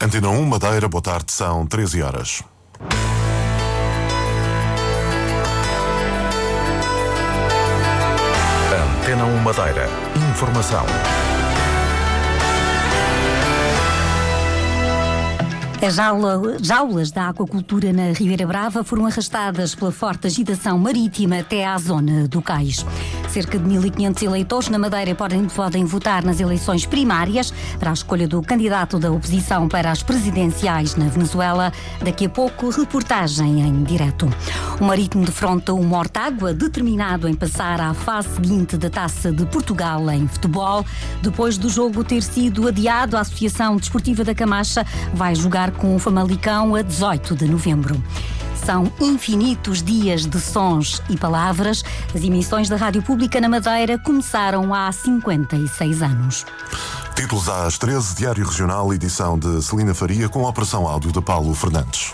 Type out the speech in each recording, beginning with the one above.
Antena 1 Madeira, boa tarde, são 13 horas. Antena 1 Madeira. Informação. As jaulas da aquacultura na Ribeira Brava foram arrastadas pela forte agitação marítima até à zona do cais. Cerca de 1.500 eleitores na Madeira podem, podem votar nas eleições primárias para a escolha do candidato da oposição para as presidenciais na Venezuela. Daqui a pouco, reportagem em direto. O Marítimo defronta o Mortágua, determinado em passar à fase seguinte da Taça de Portugal em futebol. Depois do jogo ter sido adiado, a Associação Desportiva da Camacha vai jogar com o Famalicão a 18 de novembro. São infinitos dias de sons e palavras. As emissões da Rádio Pública na Madeira começaram há 56 anos. Títulos às 13, Diário Regional, edição de Celina Faria, com a operação áudio de Paulo Fernandes.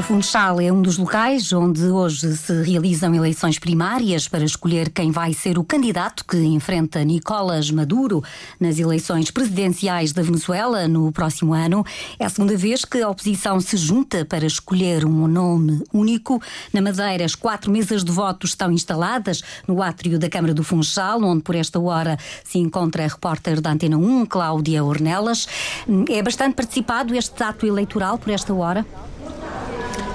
O Funchal é um dos locais onde hoje se realizam eleições primárias para escolher quem vai ser o candidato que enfrenta Nicolás Maduro nas eleições presidenciais da Venezuela no próximo ano. É a segunda vez que a oposição se junta para escolher um nome único. Na Madeira, as quatro mesas de votos estão instaladas no átrio da Câmara do Funchal, onde por esta hora se encontra a repórter da Antena 1, Cláudia Ornelas. É bastante participado este ato eleitoral por esta hora?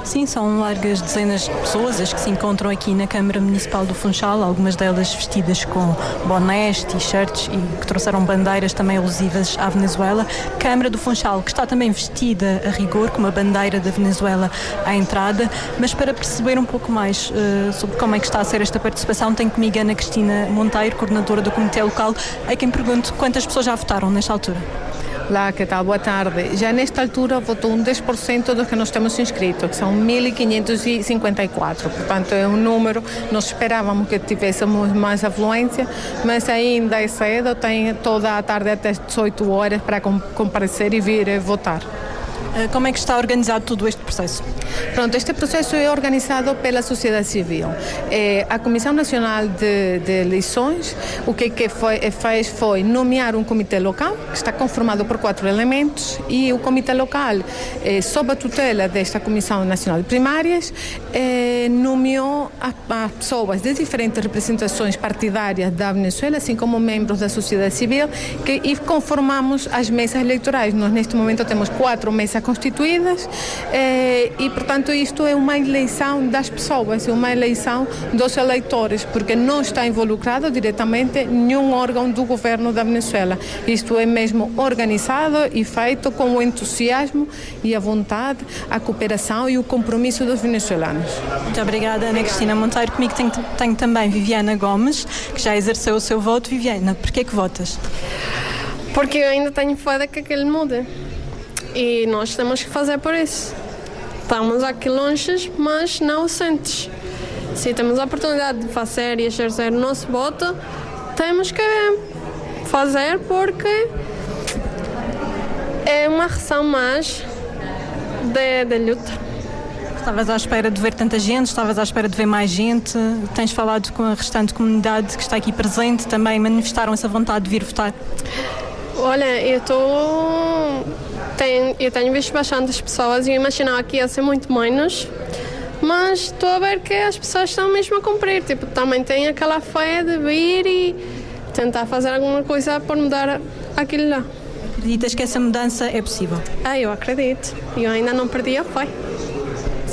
Sim, são largas dezenas de pessoas as que se encontram aqui na Câmara Municipal do Funchal, algumas delas vestidas com bonés, t-shirts e que trouxeram bandeiras também alusivas à Venezuela. Câmara do Funchal, que está também vestida a rigor com uma bandeira da Venezuela à entrada, mas para perceber um pouco mais uh, sobre como é que está a ser esta participação, tenho comigo Ana Cristina Monteiro, coordenadora do Comitê Local, a quem pergunto quantas pessoas já votaram nesta altura. Olá, que tal? Boa tarde. Já nesta altura votou um 10% dos que nós temos inscritos, que são 1.554. Portanto, é um número, nós esperávamos que tivéssemos mais afluência, mas ainda é cedo, tem toda a tarde até 18 horas para comparecer e vir votar. Como é que está organizado todo este processo? Pronto, este processo é organizado pela sociedade civil. É, a Comissão Nacional de, de Eleições, o que, que foi, fez foi nomear um comitê local, que está conformado por quatro elementos, e o comitê local, é, sob a tutela desta Comissão Nacional de Primárias, é, nomeou a, a pessoas de diferentes representações partidárias da Venezuela, assim como membros da sociedade civil, que, e conformamos as mesas eleitorais. Nós, neste momento, temos quatro mesas constituídas eh, e, portanto, isto é uma eleição das pessoas, é uma eleição dos eleitores, porque não está involucrado diretamente nenhum órgão do governo da Venezuela. Isto é mesmo organizado e feito com o entusiasmo e a vontade, a cooperação e o compromisso dos venezuelanos. Muito obrigada, Ana Cristina Monteiro. Comigo tenho, tenho também Viviana Gomes, que já exerceu o seu voto. Viviana, por que votas? Porque eu ainda tenho fé de que aquele mude e nós temos que fazer por isso. Estamos aqui longe, mas não ausentes. Se temos a oportunidade de fazer e exercer o nosso voto, temos que fazer porque é uma razão mais de, de luta. Estavas à espera de ver tanta gente, estavas à espera de ver mais gente, tens falado com a restante comunidade que está aqui presente, também manifestaram essa vontade de vir votar? Olha, eu estou tenho, eu tenho visto bastantes pessoas e eu imaginava que ia ser muito menos, mas estou a ver que as pessoas estão mesmo a cumprir. Tipo, também têm aquela fé de vir e tentar fazer alguma coisa para mudar aquilo lá. Acreditas que essa mudança é possível? Ah, eu acredito. Eu ainda não perdi a fé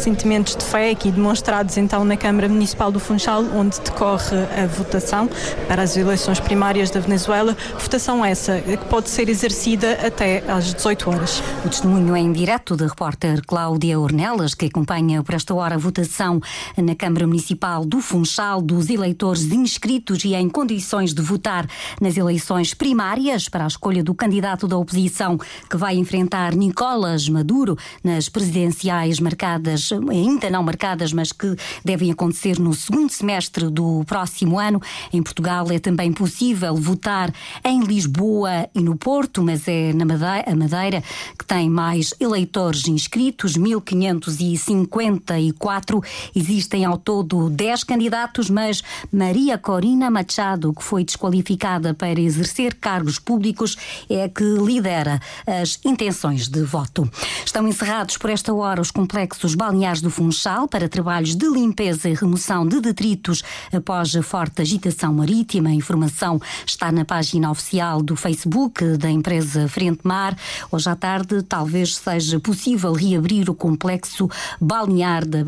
sentimentos de fé aqui demonstrados então na Câmara Municipal do Funchal, onde decorre a votação para as eleições primárias da Venezuela. Votação essa que pode ser exercida até às 18 horas. O testemunho é em direto da repórter Cláudia Ornelas, que acompanha por esta hora a votação na Câmara Municipal do Funchal dos eleitores inscritos e em condições de votar nas eleições primárias para a escolha do candidato da oposição que vai enfrentar Nicolás Maduro nas presidenciais marcadas ainda não marcadas, mas que devem acontecer no segundo semestre do próximo ano. Em Portugal é também possível votar em Lisboa e no Porto, mas é na Madeira, a Madeira que tem mais eleitores inscritos, 1554. Existem ao todo 10 candidatos, mas Maria Corina Machado, que foi desqualificada para exercer cargos públicos, é que lidera as intenções de voto. Estão encerrados por esta hora os complexos balneares do Funchal para trabalhos de limpeza e remoção de detritos após a forte agitação marítima. A informação está na página oficial do Facebook da empresa Frente Mar. Hoje à tarde talvez seja possível reabrir o complexo balnear da,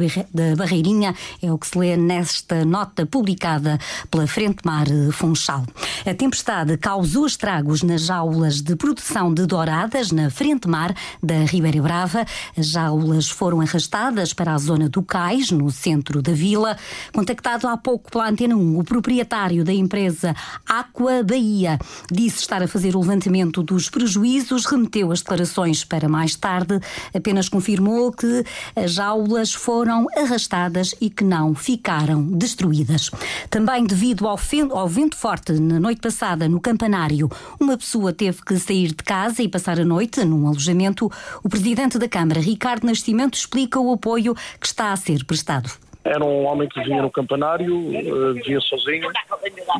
Barreirinha, é o que se lê nesta nota publicada pela Frente Mar Funchal. A tempestade causou estragos nas aulas de produção de douradas na Frente Mar da Ribeira Brava. As jaulas foram arrastadas para a zona do Cais, no centro da vila. Contactado há pouco pela Antena 1, o proprietário da empresa Aqua Bahia disse estar a fazer o levantamento dos prejuízos, remeteu as declarações para mais tarde, apenas confirmou que as jaulas foram arrastadas e que não ficaram destruídas. Também devido ao, ao vento forte na noite passada no campanário, uma pessoa teve que sair de casa e passar a noite num alojamento. O presidente da Câmara, Ricardo Nascimento, explica o apoio que está a ser prestado. Era um homem que vinha no campanário, uh, vivia sozinho,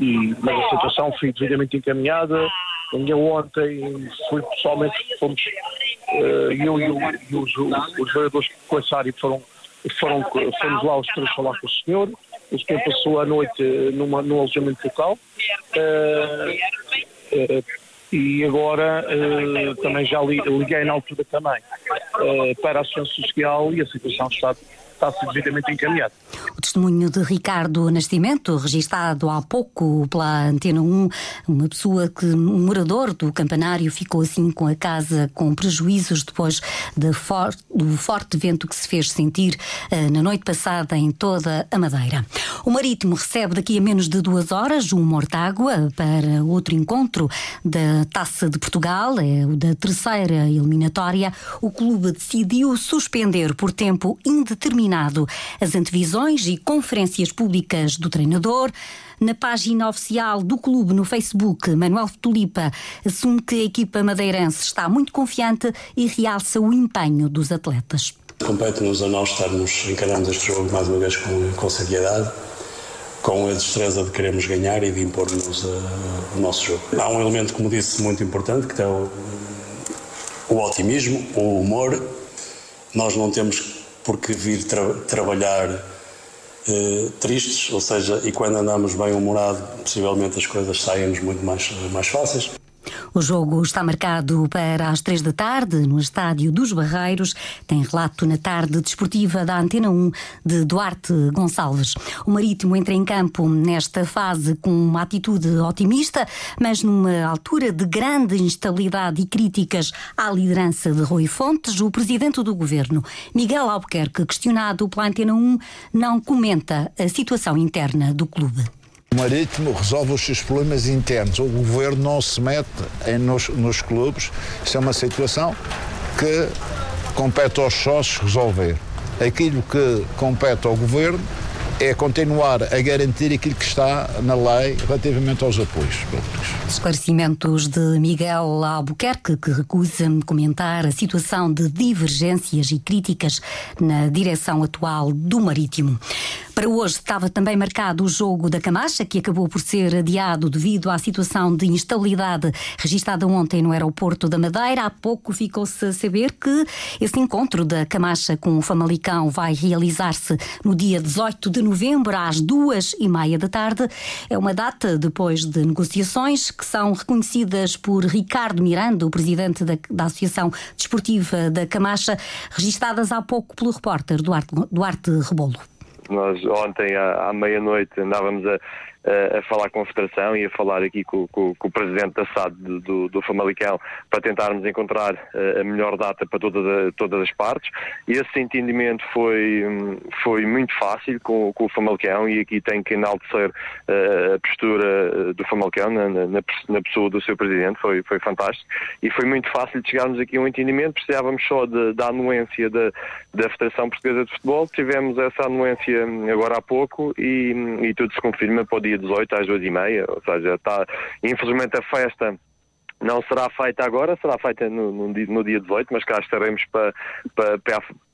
e, mas a situação foi devidamente encaminhada. Eu ontem fui pessoalmente, fomos, uh, eu e, o, e os, os vereadores com essa área foram, foram, fomos lá os três falar com o senhor. O senhor passou a noite numa, num alojamento local. Uh, e agora uh, também já liguei na altura também uh, para a Associação Social e a situação está está encaminhado. O testemunho de Ricardo Nascimento, registado há pouco pela Antena 1, uma pessoa que, um morador do campanário, ficou assim com a casa com prejuízos depois de for, do forte vento que se fez sentir uh, na noite passada em toda a Madeira. O Marítimo recebe daqui a menos de duas horas um Mortágua para outro encontro da Taça de Portugal, é o da terceira eliminatória. O clube decidiu suspender por tempo indeterminado as antevisões e conferências públicas do treinador. Na página oficial do clube no Facebook, Manuel Tulipa assume que a equipa madeirense está muito confiante e realça o empenho dos atletas. Compete-nos a nós estarmos, encaramos este jogo mais uma vez com, com seriedade, com a destreza de queremos ganhar e de impor-nos uh, o nosso jogo. Há um elemento, como disse, muito importante, que é o, o otimismo, o humor. Nós não temos porque vir tra trabalhar eh, tristes, ou seja, e quando andamos bem humorado, possivelmente as coisas saem-nos muito mais, mais fáceis. O jogo está marcado para as três da tarde no Estádio dos Barreiros. Tem relato na tarde desportiva da Antena 1 de Duarte Gonçalves. O Marítimo entra em campo nesta fase com uma atitude otimista, mas numa altura de grande instabilidade e críticas à liderança de Rui Fontes, o presidente do governo, Miguel Albuquerque, questionado pela Antena 1, não comenta a situação interna do clube. O Marítimo resolve os seus problemas internos. O governo não se mete em, nos, nos clubes. Isso é uma situação que compete aos sócios resolver. Aquilo que compete ao governo é continuar a garantir aquilo que está na lei relativamente aos apoios públicos. Esclarecimentos de Miguel Albuquerque, que recusa comentar a situação de divergências e críticas na direção atual do Marítimo. Para hoje estava também marcado o jogo da Camacha, que acabou por ser adiado devido à situação de instabilidade registada ontem no aeroporto da Madeira. Há pouco ficou-se a saber que esse encontro da Camacha com o Famalicão vai realizar-se no dia 18 de novembro, às duas e meia da tarde. É uma data depois de negociações que são reconhecidas por Ricardo Miranda, o presidente da, da Associação Desportiva da Camacha, registadas há pouco pelo repórter Duarte, Duarte Rebolo. Nós ontem à, à meia-noite andávamos a, a, falar com a Federação e a falar aqui com, com, com o Presidente da SAD do, do, Famalicão para tentarmos encontrar a melhor data para toda, todas as partes. Esse entendimento foi, foi muito fácil com, com o Famalicão e aqui tem que enaltecer a postura do Famalicão na, na, na, pessoa do seu Presidente, foi, foi fantástico. E foi muito fácil chegarmos aqui a um entendimento, precisávamos só de, da anuência da, da Federação Portuguesa de Futebol, tivemos essa anuência agora há pouco e, e tudo se confirma para o dia dia 18 às 2h30, ou seja, está, infelizmente a festa não será feita agora, será feita no, no, dia 18, mas cá estaremos para, para,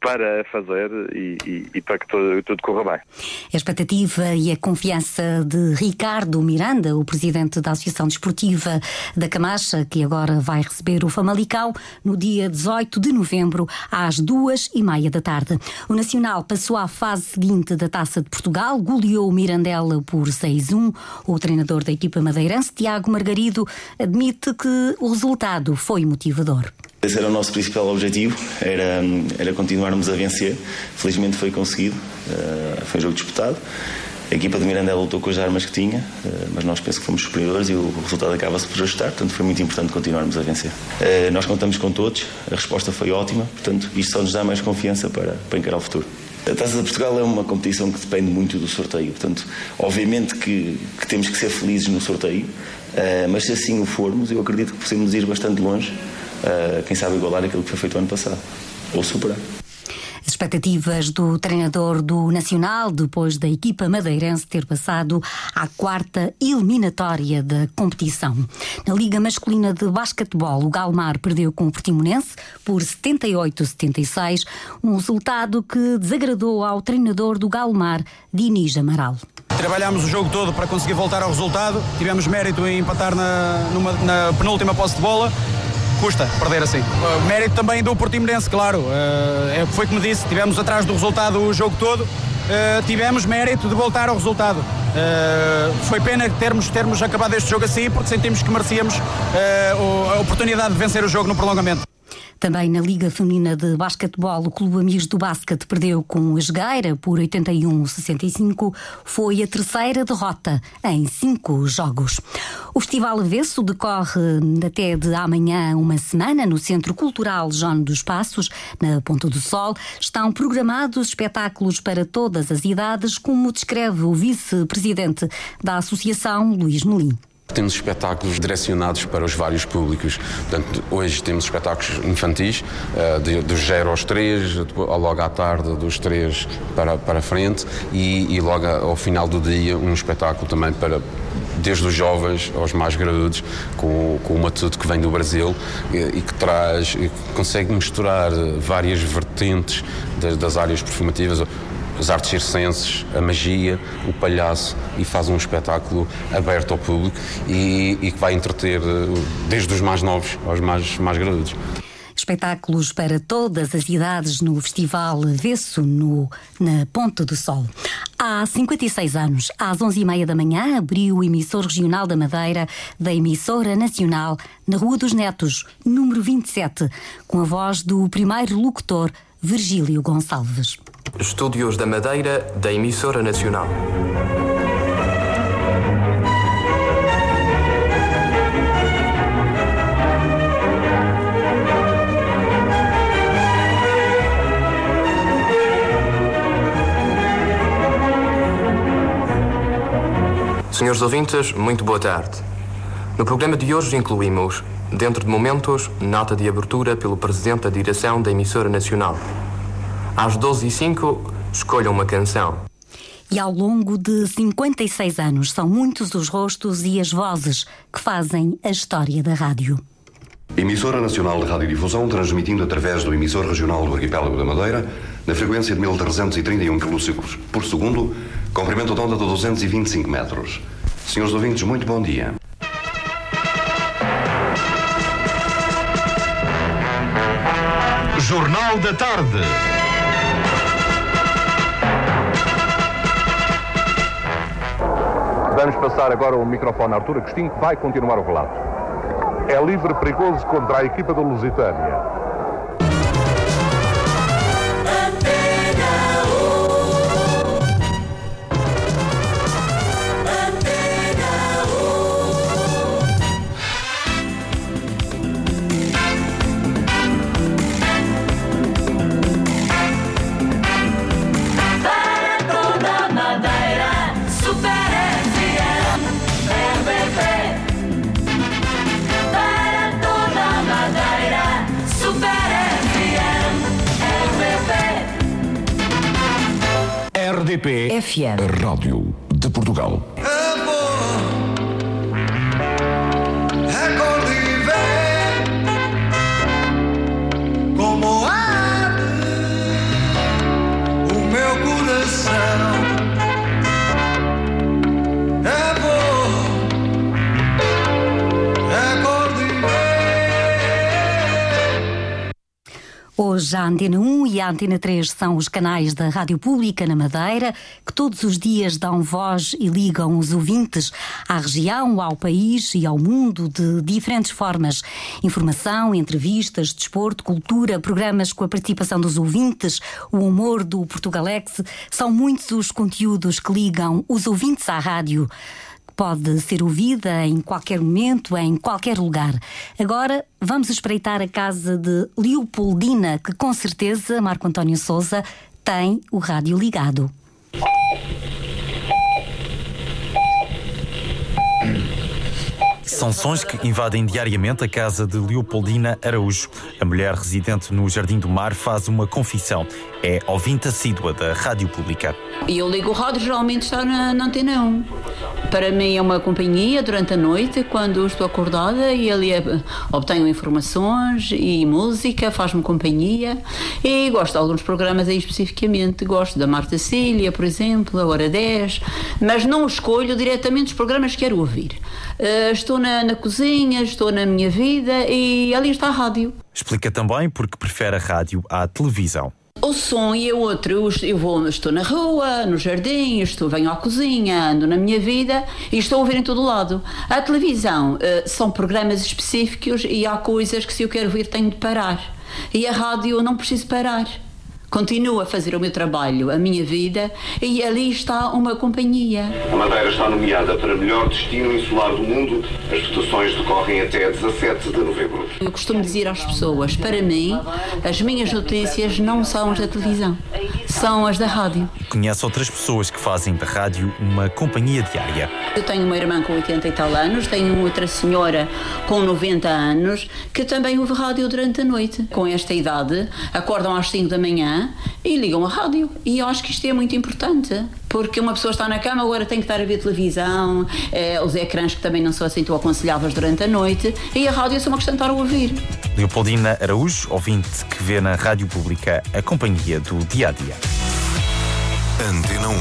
para fazer e, e, e, para que tudo, tudo corra bem. A expectativa e a confiança de Ricardo Miranda, o presidente da Associação Desportiva da Camacha, que agora vai receber o Famalicão no dia 18 de novembro, às duas e meia da tarde. O Nacional passou à fase seguinte da Taça de Portugal, goleou o Mirandela por 6-1. O treinador da equipa madeirense, Tiago Margarido, admite que o resultado foi motivador. Esse era o nosso principal objetivo, era, era continuarmos a vencer. Felizmente foi conseguido, uh, foi um jogo disputado. A equipa de Mirandela lutou com as armas que tinha, uh, mas nós penso que fomos superiores e o resultado acaba-se por ajustar, portanto foi muito importante continuarmos a vencer. Uh, nós contamos com todos, a resposta foi ótima, portanto isto só nos dá mais confiança para, para encarar o futuro. A Taça de Portugal é uma competição que depende muito do sorteio, portanto, obviamente que, que temos que ser felizes no sorteio, mas se assim o formos, eu acredito que possamos ir bastante longe quem sabe igualar aquilo que foi feito ano passado, ou superar. As expectativas do treinador do Nacional, depois da equipa madeirense ter passado à quarta eliminatória da competição. Na Liga Masculina de Basquetebol, o Galmar perdeu com o Portimonense por 78-76, um resultado que desagradou ao treinador do Galmar, Diniz Amaral. Trabalhámos o jogo todo para conseguir voltar ao resultado, tivemos mérito em empatar na, numa, na penúltima posse de bola custa perder assim. Uh, mérito também do Portimonense, claro. Uh, foi como disse, tivemos atrás do resultado o jogo todo. Uh, tivemos mérito de voltar ao resultado. Uh, foi pena termos, termos acabado este jogo assim, porque sentimos que merecíamos uh, a oportunidade de vencer o jogo no prolongamento. Também na Liga Feminina de Basquetebol, o Clube Amigos do Basquete perdeu com a Jogueira por 81-65. Foi a terceira derrota em cinco jogos. O Festival Avesso decorre até de amanhã uma semana no Centro Cultural João dos Passos, na Ponta do Sol. Estão programados espetáculos para todas as idades, como descreve o vice-presidente da Associação, Luís Melim. Temos espetáculos direcionados para os vários públicos. Portanto, hoje temos espetáculos infantis, uh, de, dos 0 aos 3, logo à tarde dos 3 para, para frente e, e logo ao final do dia um espetáculo também para desde os jovens aos mais graduados, com, com uma tudo que vem do Brasil e, e que traz, e consegue misturar várias vertentes das, das áreas performativas as artes circenses, a magia, o palhaço e faz um espetáculo aberto ao público e, e que vai entreter eh, desde os mais novos aos mais, mais graduados. Espetáculos para todas as idades no Festival Vesso, no, na Ponta do Sol. Há 56 anos, às 11h30 da manhã, abriu o emissor regional da Madeira da emissora nacional na Rua dos Netos, número 27, com a voz do primeiro locutor, Virgílio Gonçalves. Estúdios da Madeira da Emissora Nacional. Senhores ouvintes, muito boa tarde. No programa de hoje incluímos, dentro de momentos, nota de abertura pelo Presidente da Direção da Emissora Nacional. Às 12h05, escolha uma canção. E ao longo de 56 anos, são muitos os rostos e as vozes que fazem a história da rádio. Emissora Nacional de Radiodifusão, transmitindo através do emissor regional do Arquipélago da Madeira, na frequência de 1331 km por segundo, comprimento de onda de 225 metros. Senhores ouvintes, muito bom dia. Jornal da Tarde. Vamos passar agora o microfone a Artur Agostinho, que vai continuar o relato. É livre perigoso contra a equipa do Lusitânia. FM, Rádio de Portugal. Hoje a Antena 1 e a Antena 3 são os canais da Rádio Pública na Madeira, que todos os dias dão voz e ligam os ouvintes à região, ao país e ao mundo de diferentes formas. Informação, entrevistas, desporto, cultura, programas com a participação dos ouvintes, o humor do Portugalex, são muitos os conteúdos que ligam os ouvintes à rádio pode ser ouvida em qualquer momento, em qualquer lugar. Agora vamos espreitar a casa de Leopoldina, que com certeza Marco António Souza tem o rádio ligado. São sons que invadem diariamente a casa de Leopoldina Araújo. A mulher residente no Jardim do Mar faz uma confissão. É ouvinte assídua da Rádio Pública. E eu ligo o rádio, geralmente está na, na antena 1. Para mim é uma companhia durante a noite, quando estou acordada e ali é, obtenho informações e música, faz-me companhia. E gosto de alguns programas aí especificamente. Gosto da Marta Cília, por exemplo, a Hora 10, mas não escolho diretamente os programas que quero ouvir. Uh, estou na, na cozinha, estou na minha vida e ali está a rádio. Explica também porque prefere a rádio à televisão. O som e o outro, eu vou, estou na rua, no jardim, estou, venho à cozinha, ando na minha vida e estou a ouvir em todo lado. A televisão uh, são programas específicos e há coisas que se eu quero ouvir tenho de parar. E a rádio eu não preciso parar. Continuo a fazer o meu trabalho, a minha vida, e ali está uma companhia. A Madeira está nomeada para melhor destino insular do mundo. As votações decorrem até 17 de novembro. Eu costumo dizer às pessoas, para mim, as minhas notícias não são as da televisão, são as da rádio. Conhece outras pessoas que fazem da rádio uma companhia diária. Eu tenho uma irmã com 80 e tal anos, tenho outra senhora com 90 anos que também ouve rádio durante a noite. Com esta idade, acordam às 5 da manhã e ligam a rádio. E eu acho que isto é muito importante, porque uma pessoa está na cama, agora tem que estar a ver televisão, eh, os ecrãs que também não são assim tão aconselháveis durante a noite, e a rádio é só uma questão de estar a ouvir. Leopoldina Araújo, ouvinte que vê na Rádio Pública a companhia do dia a dia. Antena 1.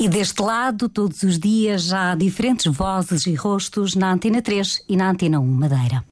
E deste lado, todos os dias, há diferentes vozes e rostos na Antena 3 e na Antena 1 Madeira.